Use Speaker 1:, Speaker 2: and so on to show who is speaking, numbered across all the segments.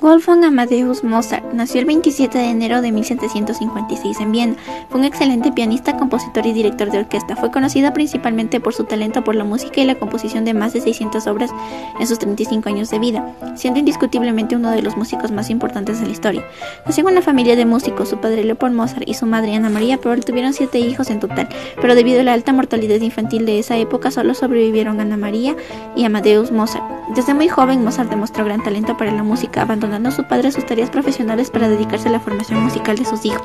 Speaker 1: Wolfgang Amadeus Mozart nació el 27 de enero de 1756 en Viena. Fue un excelente pianista, compositor y director de orquesta. Fue conocido principalmente por su talento por la música y la composición de más de 600 obras en sus 35 años de vida, siendo indiscutiblemente uno de los músicos más importantes de la historia. Nació en una familia de músicos, su padre Leopold Mozart y su madre Ana María Pearl tuvieron siete hijos en total, pero debido a la alta mortalidad infantil de esa época solo sobrevivieron Ana María y Amadeus Mozart. Desde muy joven Mozart demostró gran talento para la música, abandonando su padre sus tareas profesionales para dedicarse a la formación musical de sus hijos.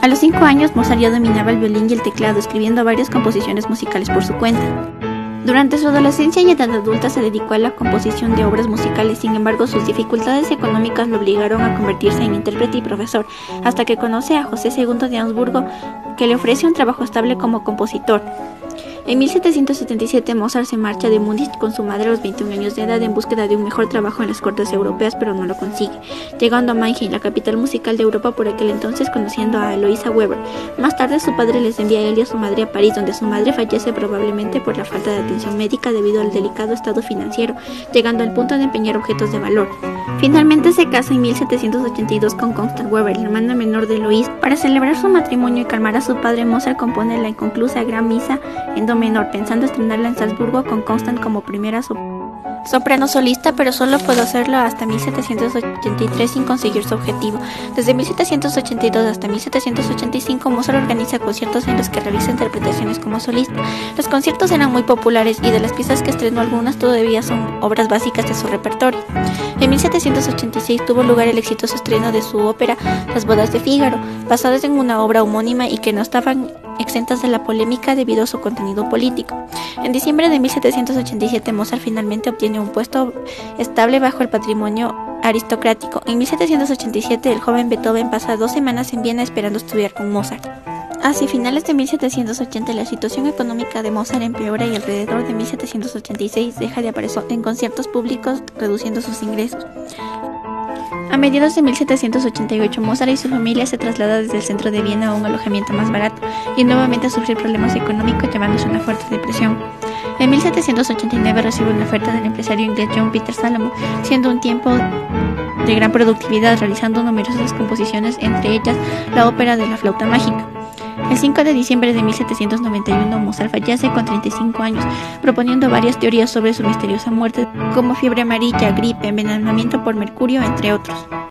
Speaker 1: A los cinco años, Mozart ya dominaba el violín y el teclado, escribiendo varias composiciones musicales por su cuenta. Durante su adolescencia y edad adulta se dedicó a la composición de obras musicales, sin embargo sus dificultades económicas lo obligaron a convertirse en intérprete y profesor, hasta que conoce a José II de Habsburgo, que le ofrece un trabajo estable como compositor. En 1777 Mozart se marcha de Múnich con su madre a los 21 años de edad en búsqueda de un mejor trabajo en las cortes europeas, pero no lo consigue, llegando a Mannheim, la capital musical de Europa por aquel entonces, conociendo a Eloisa Weber. Más tarde su padre les envía a él y a su madre a París, donde su madre fallece probablemente por la falta de atención médica debido al delicado estado financiero, llegando al punto de empeñar objetos de valor. Finalmente se casa en 1782 con Constance Weber, la hermana menor de Eloise. Para celebrar su matrimonio y calmar a su padre, Mozart compone la inconclusa Gran Misa en menor, pensando estrenarla en Salzburgo con Constant como primera soprano solista, pero solo pudo hacerlo hasta 1783 sin conseguir su objetivo. Desde 1782 hasta 1785, Mozart organiza conciertos en los que realiza interpretaciones como solista. Los conciertos eran muy populares y de las piezas que estrenó algunas todavía son obras básicas de su repertorio. En 1786 tuvo lugar el exitoso estreno de su ópera Las bodas de Fígaro, basadas en una obra homónima y que no estaban exentas de la polémica debido a su contenido político. En diciembre de 1787 Mozart finalmente obtiene un puesto estable bajo el patrimonio aristocrático. En 1787 el joven Beethoven pasa dos semanas en Viena esperando estudiar con Mozart. Hacia finales de 1780 la situación económica de Mozart empeora y alrededor de 1786 deja de aparecer en conciertos públicos reduciendo sus ingresos. Mediados de 1788, Mozart y su familia se traslada desde el centro de Viena a un alojamiento más barato y nuevamente a sufrir problemas económicos llevándose una fuerte depresión. En 1789 recibe una oferta del empresario inglés John Peter Salomon, siendo un tiempo de gran productividad, realizando numerosas composiciones, entre ellas la ópera de la flauta mágica. El 5 de diciembre de 1791, Mozart fallece con 35 años, proponiendo varias teorías sobre su misteriosa muerte, como fiebre amarilla, gripe, envenenamiento por mercurio, entre otros.